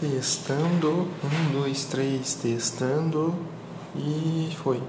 Testando. Um, dois, três, testando. E foi.